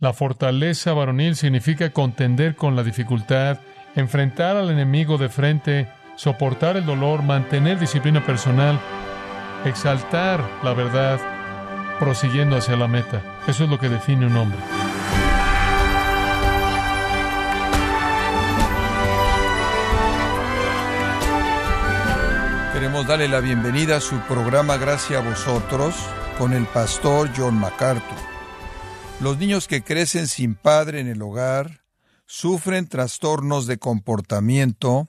La fortaleza varonil significa contender con la dificultad, enfrentar al enemigo de frente, soportar el dolor, mantener disciplina personal, exaltar la verdad, prosiguiendo hacia la meta. Eso es lo que define un hombre. Queremos darle la bienvenida a su programa Gracias a vosotros con el pastor John MacArthur. Los niños que crecen sin padre en el hogar sufren trastornos de comportamiento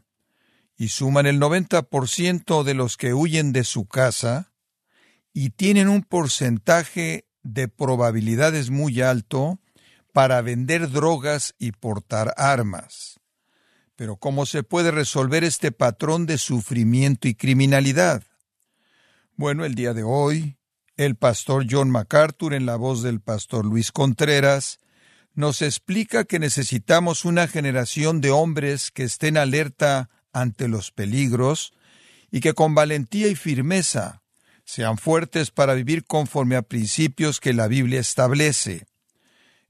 y suman el 90% de los que huyen de su casa y tienen un porcentaje de probabilidades muy alto para vender drogas y portar armas. Pero ¿cómo se puede resolver este patrón de sufrimiento y criminalidad? Bueno, el día de hoy, el pastor John MacArthur, en la voz del pastor Luis Contreras, nos explica que necesitamos una generación de hombres que estén alerta ante los peligros y que con valentía y firmeza sean fuertes para vivir conforme a principios que la Biblia establece.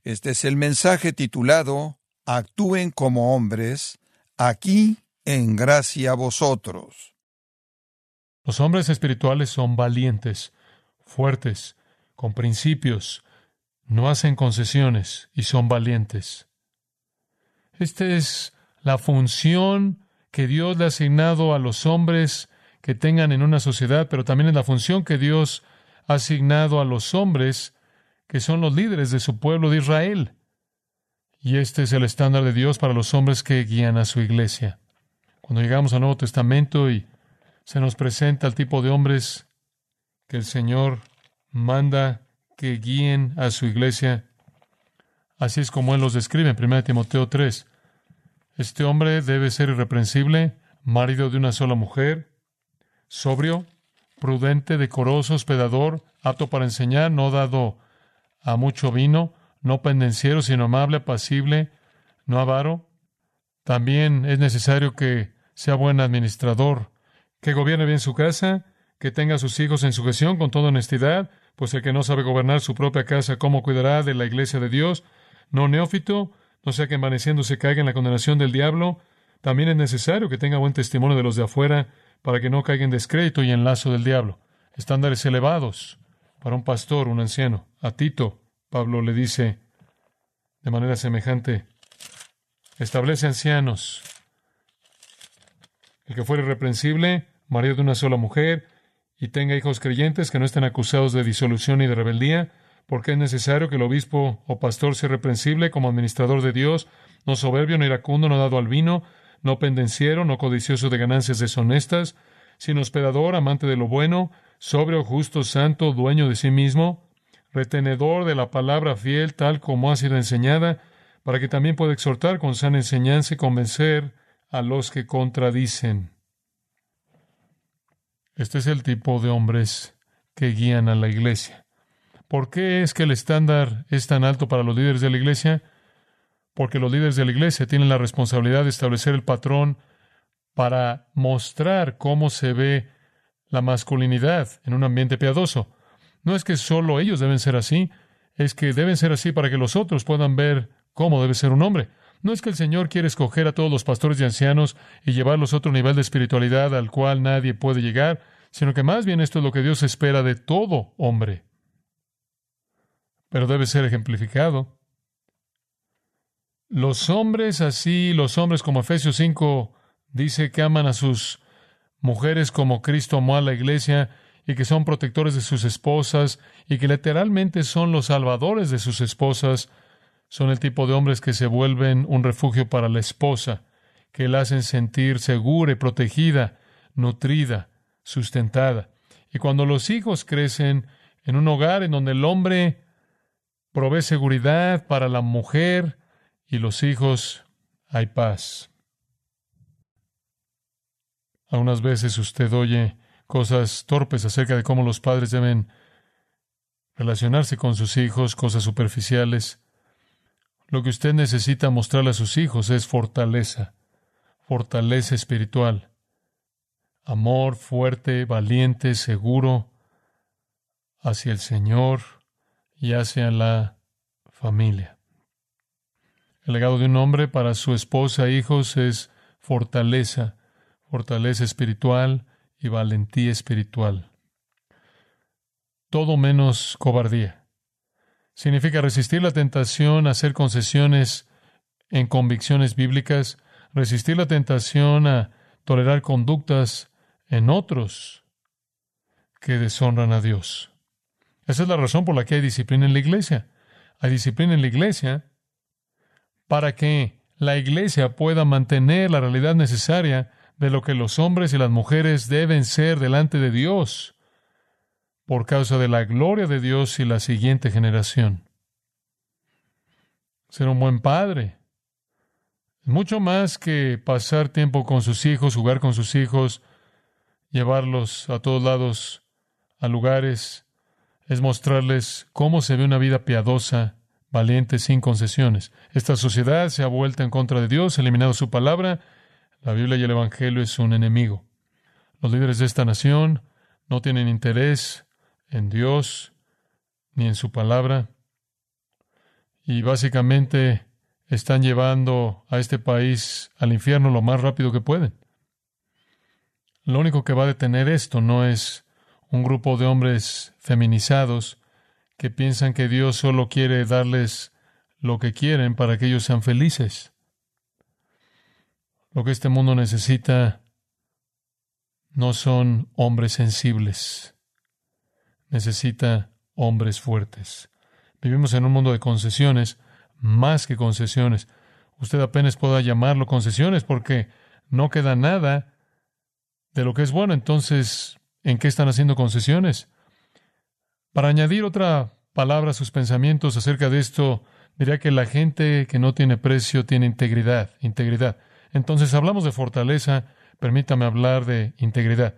Este es el mensaje titulado Actúen como hombres, aquí en gracia a vosotros. Los hombres espirituales son valientes, fuertes, con principios, no hacen concesiones y son valientes. Esta es la función que Dios le ha asignado a los hombres que tengan en una sociedad, pero también es la función que Dios ha asignado a los hombres que son los líderes de su pueblo de Israel. Y este es el estándar de Dios para los hombres que guían a su iglesia. Cuando llegamos al Nuevo Testamento y se nos presenta el tipo de hombres que el Señor manda que guíen a su iglesia, así es como Él los describe en 1 Timoteo 3. Este hombre debe ser irreprensible, marido de una sola mujer, sobrio, prudente, decoroso, hospedador, apto para enseñar, no dado a mucho vino, no pendenciero, sino amable, apacible, no avaro. También es necesario que sea buen administrador, que gobierne bien su casa, que tenga a sus hijos en sujeción con toda honestidad, pues el que no sabe gobernar su propia casa, ¿cómo cuidará de la iglesia de Dios? No neófito, no sea que envaneciéndose caiga en la condenación del diablo. También es necesario que tenga buen testimonio de los de afuera, para que no caiga en descrédito y en lazo del diablo. Estándares elevados para un pastor, un anciano. A Tito, Pablo le dice de manera semejante, establece ancianos. El que fuere irreprensible, marido de una sola mujer, y tenga hijos creyentes que no estén acusados de disolución y de rebeldía, porque es necesario que el obispo o pastor sea reprensible como administrador de Dios, no soberbio, no iracundo, no dado al vino, no pendenciero, no codicioso de ganancias deshonestas, sino hospedador, amante de lo bueno, sobrio, justo, santo, dueño de sí mismo, retenedor de la palabra fiel tal como ha sido enseñada, para que también pueda exhortar con sana enseñanza y convencer a los que contradicen. Este es el tipo de hombres que guían a la iglesia. ¿Por qué es que el estándar es tan alto para los líderes de la iglesia? Porque los líderes de la iglesia tienen la responsabilidad de establecer el patrón para mostrar cómo se ve la masculinidad en un ambiente piadoso. No es que solo ellos deben ser así, es que deben ser así para que los otros puedan ver cómo debe ser un hombre. No es que el Señor quiere escoger a todos los pastores y ancianos y llevarlos a otro nivel de espiritualidad al cual nadie puede llegar, sino que más bien esto es lo que Dios espera de todo hombre. Pero debe ser ejemplificado. Los hombres así, los hombres como Efesios 5 dice que aman a sus mujeres como Cristo amó a la iglesia, y que son protectores de sus esposas y que literalmente son los salvadores de sus esposas, son el tipo de hombres que se vuelven un refugio para la esposa, que la hacen sentir segura y protegida, nutrida, sustentada. Y cuando los hijos crecen en un hogar en donde el hombre provee seguridad para la mujer y los hijos, hay paz. Algunas veces usted oye cosas torpes acerca de cómo los padres deben relacionarse con sus hijos, cosas superficiales. Lo que usted necesita mostrarle a sus hijos es fortaleza, fortaleza espiritual, amor fuerte, valiente, seguro hacia el Señor y hacia la familia. El legado de un hombre para su esposa e hijos es fortaleza, fortaleza espiritual y valentía espiritual. Todo menos cobardía. Significa resistir la tentación, hacer concesiones en convicciones bíblicas, resistir la tentación a tolerar conductas en otros que deshonran a Dios. Esa es la razón por la que hay disciplina en la iglesia. Hay disciplina en la iglesia para que la iglesia pueda mantener la realidad necesaria de lo que los hombres y las mujeres deben ser delante de Dios por causa de la gloria de Dios y la siguiente generación. Ser un buen padre. Mucho más que pasar tiempo con sus hijos, jugar con sus hijos, llevarlos a todos lados, a lugares, es mostrarles cómo se ve una vida piadosa, valiente, sin concesiones. Esta sociedad se ha vuelto en contra de Dios, eliminado su palabra la Biblia y el Evangelio es un enemigo. Los líderes de esta nación no tienen interés en Dios ni en su palabra y básicamente están llevando a este país al infierno lo más rápido que pueden. Lo único que va a detener esto no es un grupo de hombres feminizados que piensan que Dios solo quiere darles lo que quieren para que ellos sean felices. Lo que este mundo necesita no son hombres sensibles, necesita hombres fuertes. Vivimos en un mundo de concesiones, más que concesiones. Usted apenas pueda llamarlo concesiones porque no queda nada de lo que es bueno. Entonces, ¿en qué están haciendo concesiones? Para añadir otra palabra a sus pensamientos acerca de esto, diría que la gente que no tiene precio tiene integridad, integridad. Entonces hablamos de fortaleza, permítame hablar de integridad.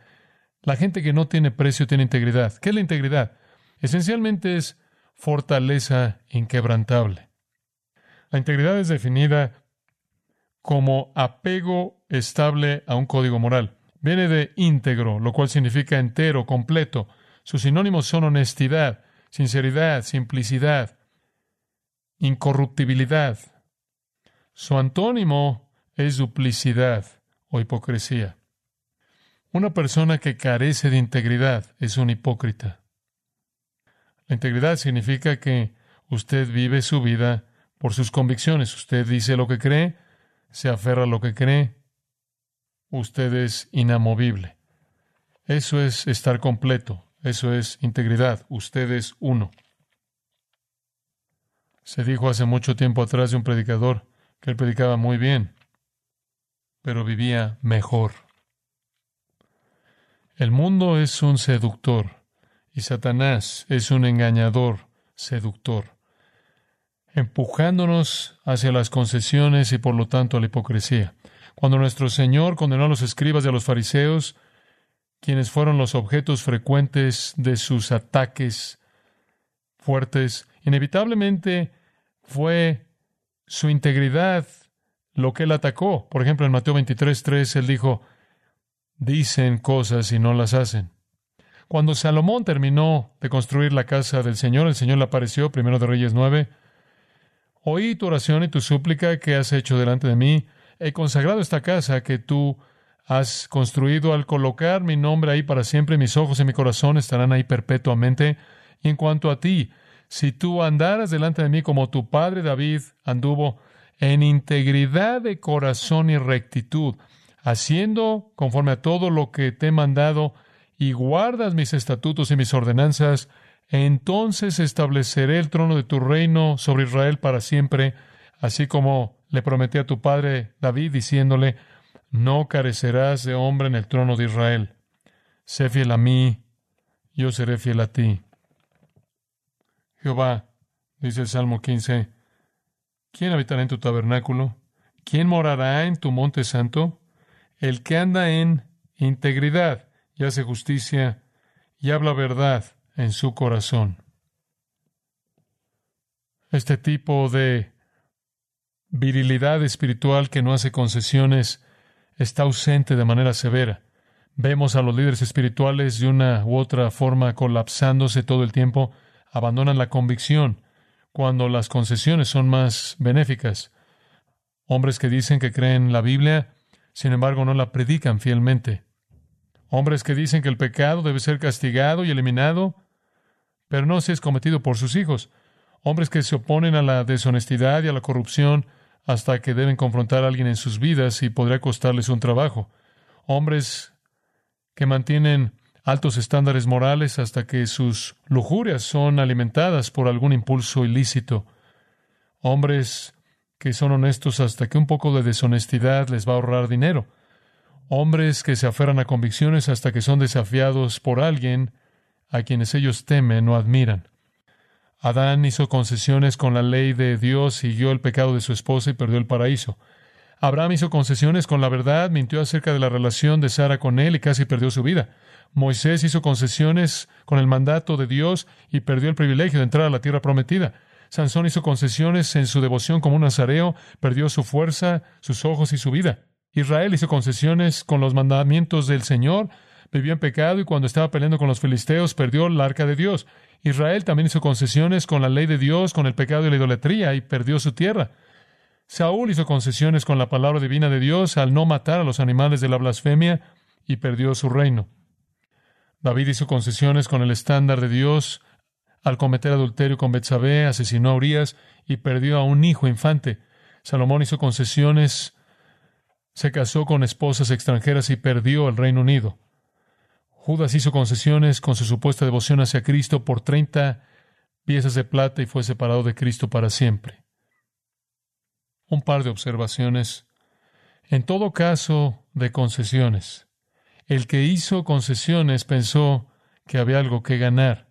La gente que no tiene precio tiene integridad. ¿Qué es la integridad? Esencialmente es fortaleza inquebrantable. La integridad es definida como apego estable a un código moral. Viene de íntegro, lo cual significa entero, completo. Sus sinónimos son honestidad, sinceridad, simplicidad, incorruptibilidad. Su antónimo es duplicidad o hipocresía. Una persona que carece de integridad es un hipócrita. La integridad significa que usted vive su vida por sus convicciones. Usted dice lo que cree, se aferra a lo que cree. Usted es inamovible. Eso es estar completo. Eso es integridad. Usted es uno. Se dijo hace mucho tiempo atrás de un predicador que él predicaba muy bien pero vivía mejor. El mundo es un seductor y Satanás es un engañador seductor, empujándonos hacia las concesiones y por lo tanto a la hipocresía. Cuando nuestro Señor condenó a los escribas y a los fariseos, quienes fueron los objetos frecuentes de sus ataques fuertes, inevitablemente fue su integridad lo que él atacó. Por ejemplo, en Mateo 23, 3, él dijo, dicen cosas y no las hacen. Cuando Salomón terminó de construir la casa del Señor, el Señor le apareció, primero de Reyes 9, oí tu oración y tu súplica que has hecho delante de mí. He consagrado esta casa que tú has construido al colocar mi nombre ahí para siempre. Mis ojos y mi corazón estarán ahí perpetuamente. Y en cuanto a ti, si tú andaras delante de mí como tu padre David anduvo, en integridad de corazón y rectitud, haciendo conforme a todo lo que te he mandado, y guardas mis estatutos y mis ordenanzas, entonces estableceré el trono de tu reino sobre Israel para siempre, así como le prometí a tu padre David, diciéndole, no carecerás de hombre en el trono de Israel. Sé fiel a mí, yo seré fiel a ti. Jehová, dice el Salmo 15, ¿Quién habitará en tu tabernáculo? ¿Quién morará en tu monte santo? El que anda en integridad y hace justicia y habla verdad en su corazón. Este tipo de virilidad espiritual que no hace concesiones está ausente de manera severa. Vemos a los líderes espirituales de una u otra forma colapsándose todo el tiempo, abandonan la convicción, cuando las concesiones son más benéficas. Hombres que dicen que creen la Biblia, sin embargo no la predican fielmente. Hombres que dicen que el pecado debe ser castigado y eliminado, pero no se es cometido por sus hijos. Hombres que se oponen a la deshonestidad y a la corrupción hasta que deben confrontar a alguien en sus vidas y podría costarles un trabajo. Hombres que mantienen altos estándares morales hasta que sus lujurias son alimentadas por algún impulso ilícito. Hombres que son honestos hasta que un poco de deshonestidad les va a ahorrar dinero. Hombres que se aferran a convicciones hasta que son desafiados por alguien a quienes ellos temen o admiran. Adán hizo concesiones con la ley de Dios, siguió el pecado de su esposa y perdió el paraíso. Abraham hizo concesiones con la verdad, mintió acerca de la relación de Sara con él y casi perdió su vida. Moisés hizo concesiones con el mandato de Dios y perdió el privilegio de entrar a la tierra prometida. Sansón hizo concesiones en su devoción como un nazareo, perdió su fuerza, sus ojos y su vida. Israel hizo concesiones con los mandamientos del Señor, vivió en pecado y cuando estaba peleando con los filisteos perdió el arca de Dios. Israel también hizo concesiones con la ley de Dios, con el pecado y la idolatría y perdió su tierra. Saúl hizo concesiones con la palabra divina de Dios al no matar a los animales de la blasfemia y perdió su reino. David hizo concesiones con el estándar de Dios al cometer adulterio con Betsabé, asesinó a Urias y perdió a un hijo infante. Salomón hizo concesiones, se casó con esposas extranjeras y perdió el Reino Unido. Judas hizo concesiones con su supuesta devoción hacia Cristo por treinta piezas de plata y fue separado de Cristo para siempre. Un par de observaciones. En todo caso de concesiones, el que hizo concesiones pensó que había algo que ganar,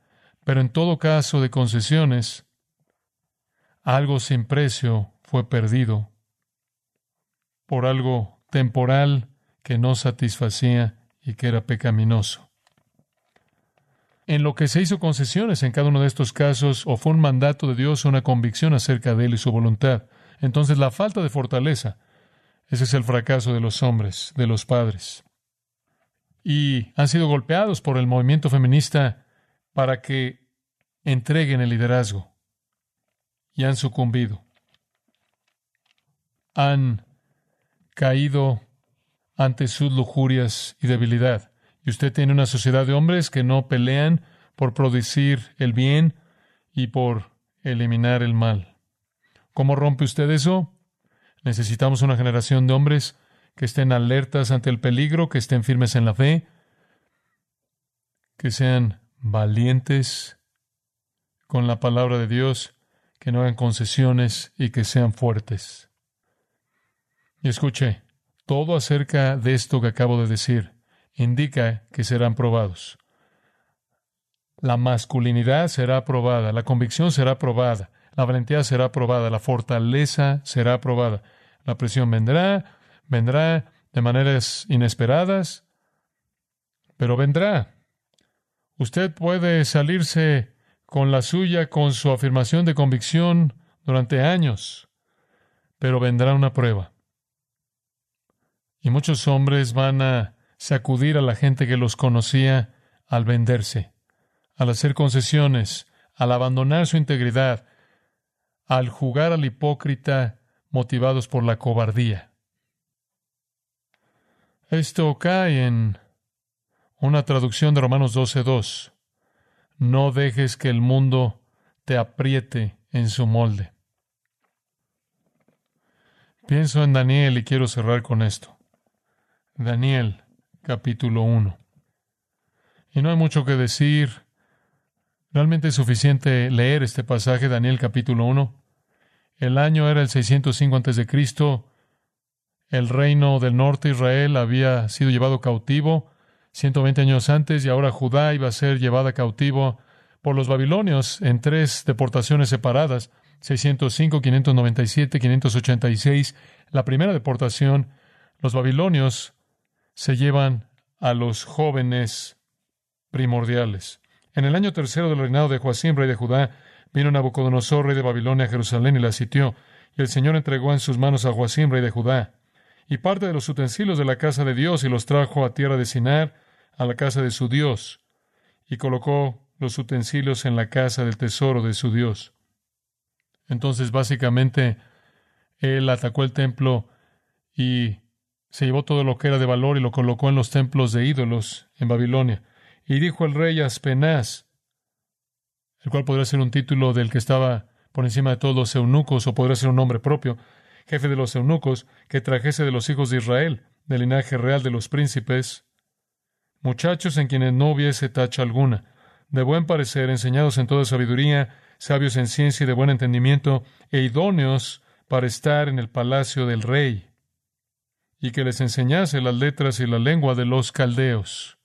pero en todo caso de concesiones, algo sin precio fue perdido por algo temporal que no satisfacía y que era pecaminoso. En lo que se hizo concesiones en cada uno de estos casos, o fue un mandato de Dios o una convicción acerca de Él y su voluntad. Entonces la falta de fortaleza, ese es el fracaso de los hombres, de los padres y han sido golpeados por el movimiento feminista para que entreguen el liderazgo y han sucumbido. Han caído ante sus lujurias y debilidad. Y usted tiene una sociedad de hombres que no pelean por producir el bien y por eliminar el mal. ¿Cómo rompe usted eso? Necesitamos una generación de hombres que estén alertas ante el peligro, que estén firmes en la fe, que sean valientes con la palabra de Dios, que no hagan concesiones y que sean fuertes. Y escuche, todo acerca de esto que acabo de decir indica que serán probados. La masculinidad será aprobada, la convicción será aprobada, la valentía será aprobada, la fortaleza será aprobada. La presión vendrá, vendrá de maneras inesperadas, pero vendrá. Usted puede salirse con la suya, con su afirmación de convicción durante años, pero vendrá una prueba. Y muchos hombres van a sacudir a la gente que los conocía al venderse, al hacer concesiones, al abandonar su integridad, al jugar al hipócrita motivados por la cobardía. Esto cae en una traducción de Romanos 12.2. No dejes que el mundo te apriete en su molde. Pienso en Daniel y quiero cerrar con esto. Daniel, capítulo 1. Y no hay mucho que decir. Realmente es suficiente leer este pasaje, Daniel capítulo 1. El año era el 605 a.C. El reino del norte Israel había sido llevado cautivo 120 años antes y ahora Judá iba a ser llevada cautivo por los babilonios en tres deportaciones separadas, 605, 597, 586. La primera deportación, los babilonios se llevan a los jóvenes primordiales. En el año tercero del reinado de Joacim, rey de Judá, vino Nabucodonosor, rey de Babilonia, a Jerusalén y la sitió. Y el Señor entregó en sus manos a Joacim, rey de Judá, y parte de los utensilios de la casa de Dios y los trajo a tierra de Sinar, a la casa de su Dios, y colocó los utensilios en la casa del tesoro de su Dios. Entonces, básicamente, Él atacó el templo y se llevó todo lo que era de valor y lo colocó en los templos de ídolos en Babilonia. Y dijo el rey Aspenaz, el cual podría ser un título del que estaba por encima de todos los eunucos, o podría ser un nombre propio, jefe de los eunucos, que trajese de los hijos de Israel, del linaje real de los príncipes, muchachos en quienes no hubiese tacha alguna, de buen parecer, enseñados en toda sabiduría, sabios en ciencia y de buen entendimiento, e idóneos para estar en el palacio del rey, y que les enseñase las letras y la lengua de los caldeos.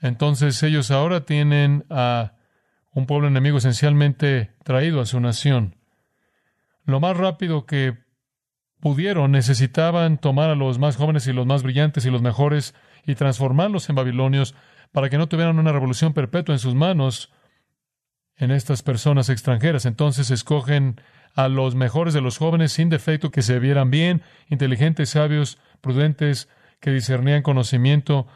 Entonces ellos ahora tienen a un pueblo enemigo esencialmente traído a su nación. Lo más rápido que pudieron, necesitaban tomar a los más jóvenes y los más brillantes y los mejores y transformarlos en babilonios para que no tuvieran una revolución perpetua en sus manos en estas personas extranjeras. Entonces escogen a los mejores de los jóvenes sin defecto, que se vieran bien, inteligentes, sabios, prudentes, que discernían conocimiento,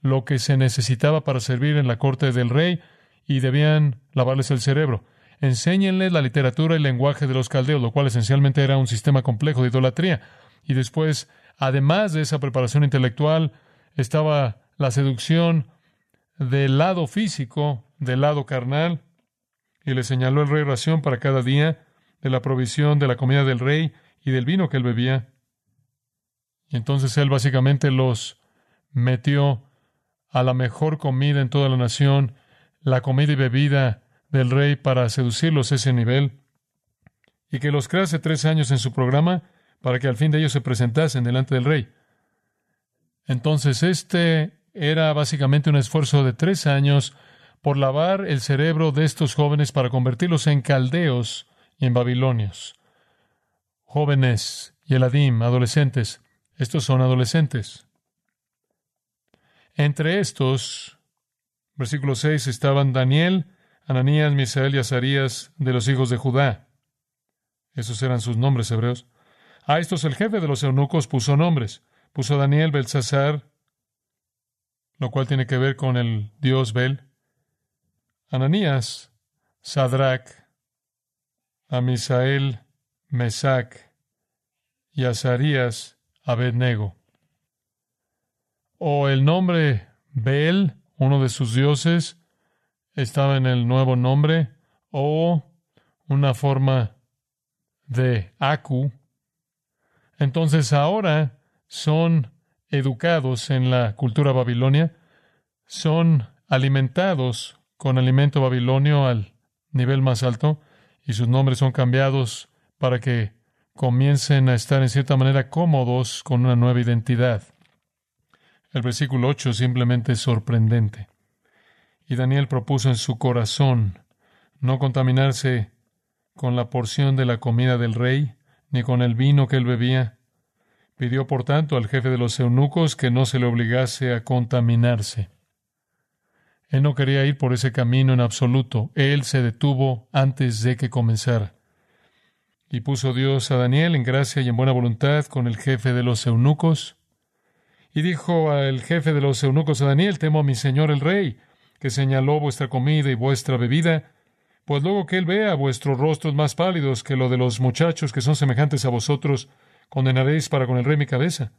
lo que se necesitaba para servir en la corte del rey, y debían lavarles el cerebro. Enséñenles la literatura y lenguaje de los caldeos, lo cual esencialmente era un sistema complejo de idolatría. Y después, además de esa preparación intelectual, estaba la seducción del lado físico, del lado carnal, y le señaló el rey ración para cada día de la provisión de la comida del rey y del vino que él bebía. Y entonces él básicamente los metió a la mejor comida en toda la nación, la comida y bebida del rey para seducirlos a ese nivel, y que los crease tres años en su programa para que al fin de ellos se presentasen delante del rey. Entonces este era básicamente un esfuerzo de tres años por lavar el cerebro de estos jóvenes para convertirlos en caldeos y en babilonios. Jóvenes y Eladim, adolescentes. Estos son adolescentes. Entre estos, versículo 6, estaban Daniel, Ananías, Misael y Azarías de los hijos de Judá. Esos eran sus nombres hebreos. A estos el jefe de los eunucos puso nombres. Puso Daniel Belsasar, lo cual tiene que ver con el dios Bel. Ananías, Sadrach, a Misael, Mesac y Azarías, Abednego. O el nombre Bel, uno de sus dioses, estaba en el nuevo nombre, o una forma de Aku. Entonces ahora son educados en la cultura babilonia, son alimentados con alimento babilonio al nivel más alto y sus nombres son cambiados para que comiencen a estar en cierta manera cómodos con una nueva identidad. El versículo 8 simplemente es sorprendente. Y Daniel propuso en su corazón no contaminarse con la porción de la comida del rey, ni con el vino que él bebía. Pidió, por tanto, al jefe de los eunucos que no se le obligase a contaminarse. Él no quería ir por ese camino en absoluto. Él se detuvo antes de que comenzara. Y puso Dios a Daniel en gracia y en buena voluntad con el jefe de los eunucos. Y dijo al jefe de los eunucos a Daniel, temo a mi señor el rey, que señaló vuestra comida y vuestra bebida, pues luego que él vea vuestros rostros más pálidos que lo de los muchachos que son semejantes a vosotros, condenaréis para con el rey mi cabeza.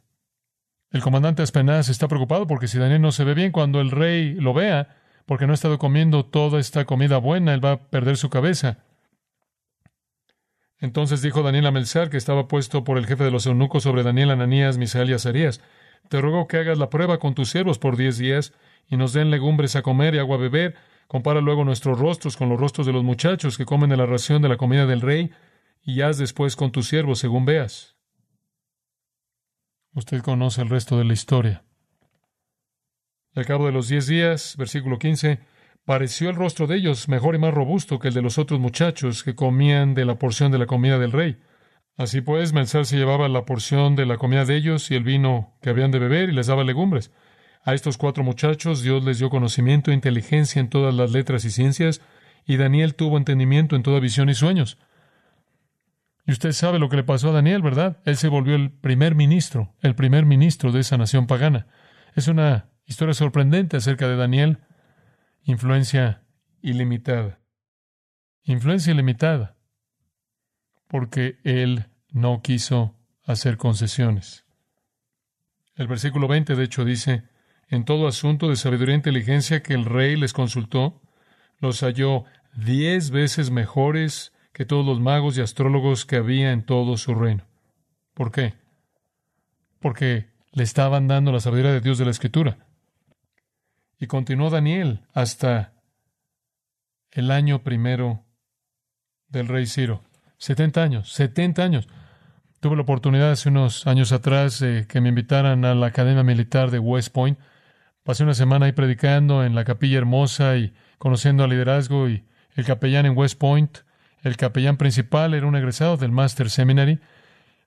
El comandante Aspenaz está preocupado porque si Daniel no se ve bien cuando el rey lo vea, porque no ha estado comiendo toda esta comida buena, él va a perder su cabeza. Entonces dijo Daniel a Melzar, que estaba puesto por el jefe de los eunucos sobre Daniel, Ananías, Misael y Azarías, te ruego que hagas la prueba con tus siervos por diez días y nos den legumbres a comer y agua a beber. Compara luego nuestros rostros con los rostros de los muchachos que comen de la ración de la comida del rey y haz después con tus siervos según veas. Usted conoce el resto de la historia. Al cabo de los diez días, versículo 15, pareció el rostro de ellos mejor y más robusto que el de los otros muchachos que comían de la porción de la comida del rey. Así pues, Melzar se llevaba la porción de la comida de ellos y el vino que habían de beber y les daba legumbres. A estos cuatro muchachos Dios les dio conocimiento e inteligencia en todas las letras y ciencias, y Daniel tuvo entendimiento en toda visión y sueños. Y usted sabe lo que le pasó a Daniel, ¿verdad? Él se volvió el primer ministro, el primer ministro de esa nación pagana. Es una Historia sorprendente acerca de Daniel. Influencia ilimitada. Influencia ilimitada. Porque él no quiso hacer concesiones. El versículo 20, de hecho, dice, en todo asunto de sabiduría e inteligencia que el rey les consultó, los halló diez veces mejores que todos los magos y astrólogos que había en todo su reino. ¿Por qué? Porque le estaban dando la sabiduría de Dios de la Escritura. Y continuó Daniel hasta el año primero del rey Ciro. Setenta años, setenta años. Tuve la oportunidad hace unos años atrás que me invitaran a la Academia Militar de West Point. Pasé una semana ahí predicando en la capilla hermosa y conociendo al liderazgo y el capellán en West Point. El capellán principal era un egresado del Master Seminary.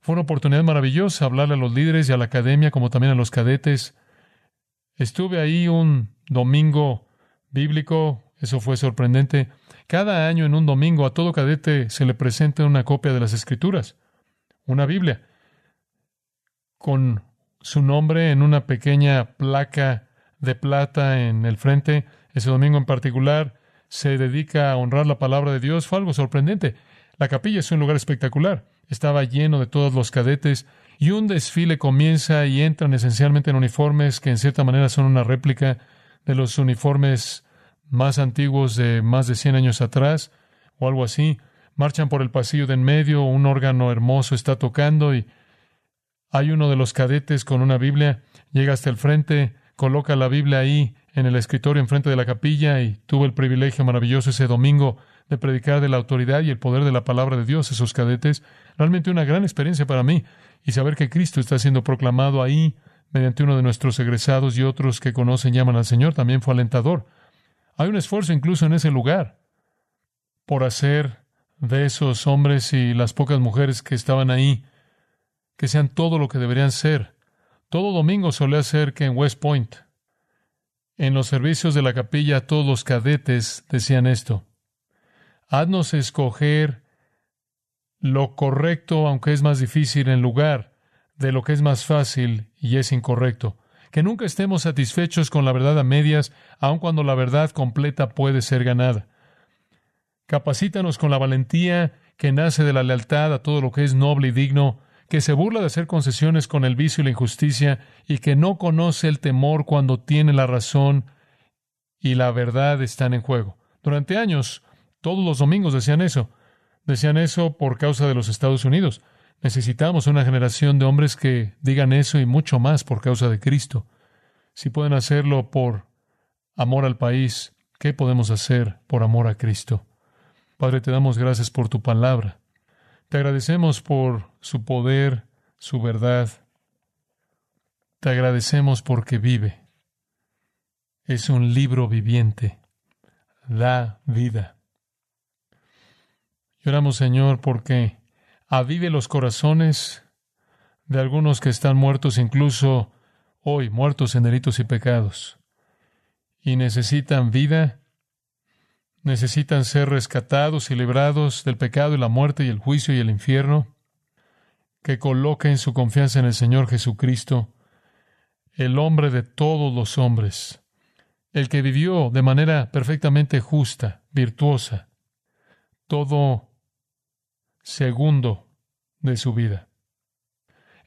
Fue una oportunidad maravillosa hablarle a los líderes y a la academia, como también a los cadetes. Estuve ahí un domingo bíblico, eso fue sorprendente. Cada año en un domingo a todo cadete se le presenta una copia de las Escrituras, una Biblia, con su nombre en una pequeña placa de plata en el frente. Ese domingo en particular se dedica a honrar la palabra de Dios. Fue algo sorprendente. La capilla es un lugar espectacular. Estaba lleno de todos los cadetes y un desfile comienza y entran esencialmente en uniformes que en cierta manera son una réplica de los uniformes más antiguos de más de 100 años atrás o algo así. Marchan por el pasillo de en medio, un órgano hermoso está tocando y hay uno de los cadetes con una Biblia, llega hasta el frente, coloca la Biblia ahí en el escritorio enfrente de la capilla y tuve el privilegio maravilloso ese domingo de predicar de la autoridad y el poder de la palabra de Dios a esos cadetes. Realmente una gran experiencia para mí y saber que Cristo está siendo proclamado ahí mediante uno de nuestros egresados y otros que conocen llaman al Señor también fue alentador. Hay un esfuerzo incluso en ese lugar por hacer de esos hombres y las pocas mujeres que estaban ahí que sean todo lo que deberían ser. Todo domingo solía ser que en West Point, en los servicios de la capilla, todos los cadetes decían esto. Haznos escoger lo correcto, aunque es más difícil, en lugar de lo que es más fácil y es incorrecto. Que nunca estemos satisfechos con la verdad a medias, aun cuando la verdad completa puede ser ganada. Capacítanos con la valentía que nace de la lealtad a todo lo que es noble y digno, que se burla de hacer concesiones con el vicio y la injusticia, y que no conoce el temor cuando tiene la razón y la verdad están en juego. Durante años, todos los domingos decían eso. Decían eso por causa de los Estados Unidos. Necesitamos una generación de hombres que digan eso y mucho más por causa de Cristo. Si pueden hacerlo por amor al país, ¿qué podemos hacer por amor a Cristo? Padre, te damos gracias por tu palabra. Te agradecemos por su poder, su verdad. Te agradecemos porque vive. Es un libro viviente. Da vida. Lloramos, Señor, porque avive los corazones de algunos que están muertos, incluso hoy, muertos en delitos y pecados, y necesitan vida, necesitan ser rescatados y librados del pecado y la muerte y el juicio y el infierno, que coloquen su confianza en el Señor Jesucristo, el hombre de todos los hombres, el que vivió de manera perfectamente justa, virtuosa, todo segundo de su vida.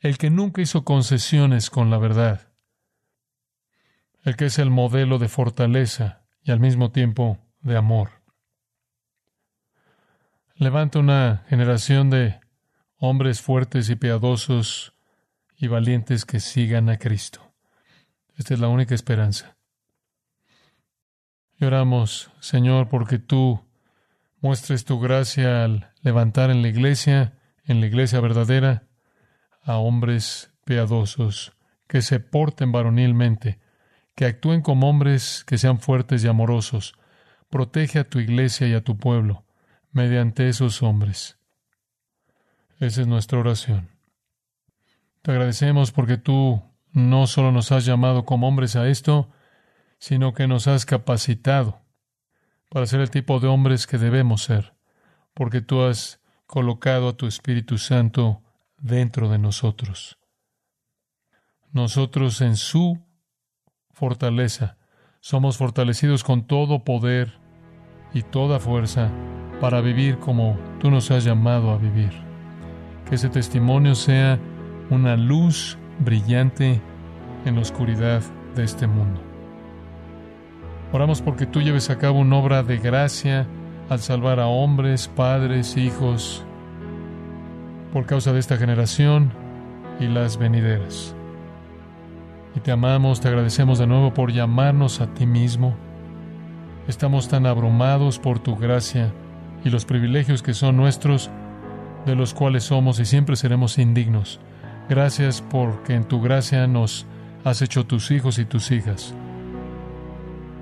El que nunca hizo concesiones con la verdad. El que es el modelo de fortaleza y al mismo tiempo de amor. Levanta una generación de hombres fuertes y piadosos y valientes que sigan a Cristo. Esta es la única esperanza. Lloramos, Señor, porque tú muestres tu gracia al levantar en la iglesia, en la iglesia verdadera, a hombres piadosos, que se porten varonilmente, que actúen como hombres que sean fuertes y amorosos. Protege a tu iglesia y a tu pueblo mediante esos hombres. Esa es nuestra oración. Te agradecemos porque tú no solo nos has llamado como hombres a esto, sino que nos has capacitado para ser el tipo de hombres que debemos ser, porque tú has colocado a tu Espíritu Santo dentro de nosotros. Nosotros en su fortaleza somos fortalecidos con todo poder y toda fuerza para vivir como tú nos has llamado a vivir. Que ese testimonio sea una luz brillante en la oscuridad de este mundo. Oramos porque tú lleves a cabo una obra de gracia al salvar a hombres, padres, hijos, por causa de esta generación y las venideras. Y te amamos, te agradecemos de nuevo por llamarnos a ti mismo. Estamos tan abrumados por tu gracia y los privilegios que son nuestros, de los cuales somos y siempre seremos indignos. Gracias porque en tu gracia nos has hecho tus hijos y tus hijas.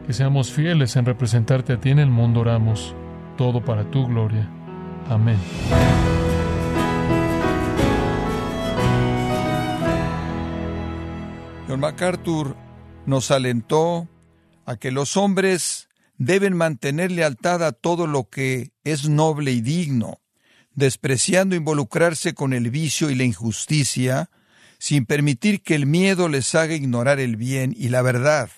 Que seamos fieles en representarte a ti en el mundo, oramos. Todo para tu gloria. Amén. John MacArthur nos alentó a que los hombres deben mantener lealtad a todo lo que es noble y digno, despreciando involucrarse con el vicio y la injusticia, sin permitir que el miedo les haga ignorar el bien y la verdad.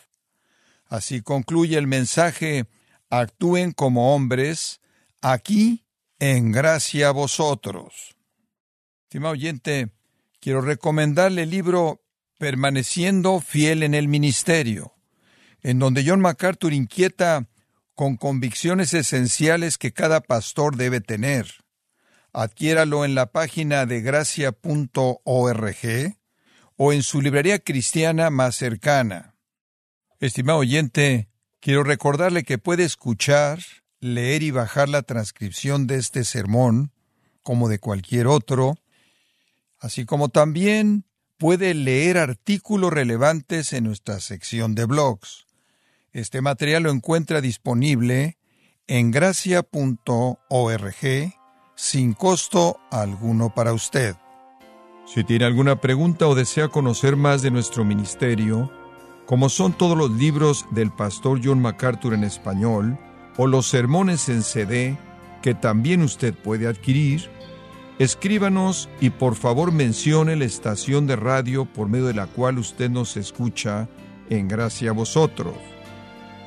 Así concluye el mensaje, actúen como hombres, aquí en gracia a vosotros. Estimado oyente, quiero recomendarle el libro Permaneciendo fiel en el ministerio, en donde John MacArthur inquieta con convicciones esenciales que cada pastor debe tener. Adquiéralo en la página de gracia.org o en su librería cristiana más cercana. Estimado oyente, quiero recordarle que puede escuchar, leer y bajar la transcripción de este sermón, como de cualquier otro, así como también puede leer artículos relevantes en nuestra sección de blogs. Este material lo encuentra disponible en gracia.org sin costo alguno para usted. Si tiene alguna pregunta o desea conocer más de nuestro ministerio, como son todos los libros del pastor John MacArthur en español o los sermones en CD que también usted puede adquirir, Escríbanos y por favor mencione la estación de radio por medio de la cual usted nos escucha en gracia a vosotros.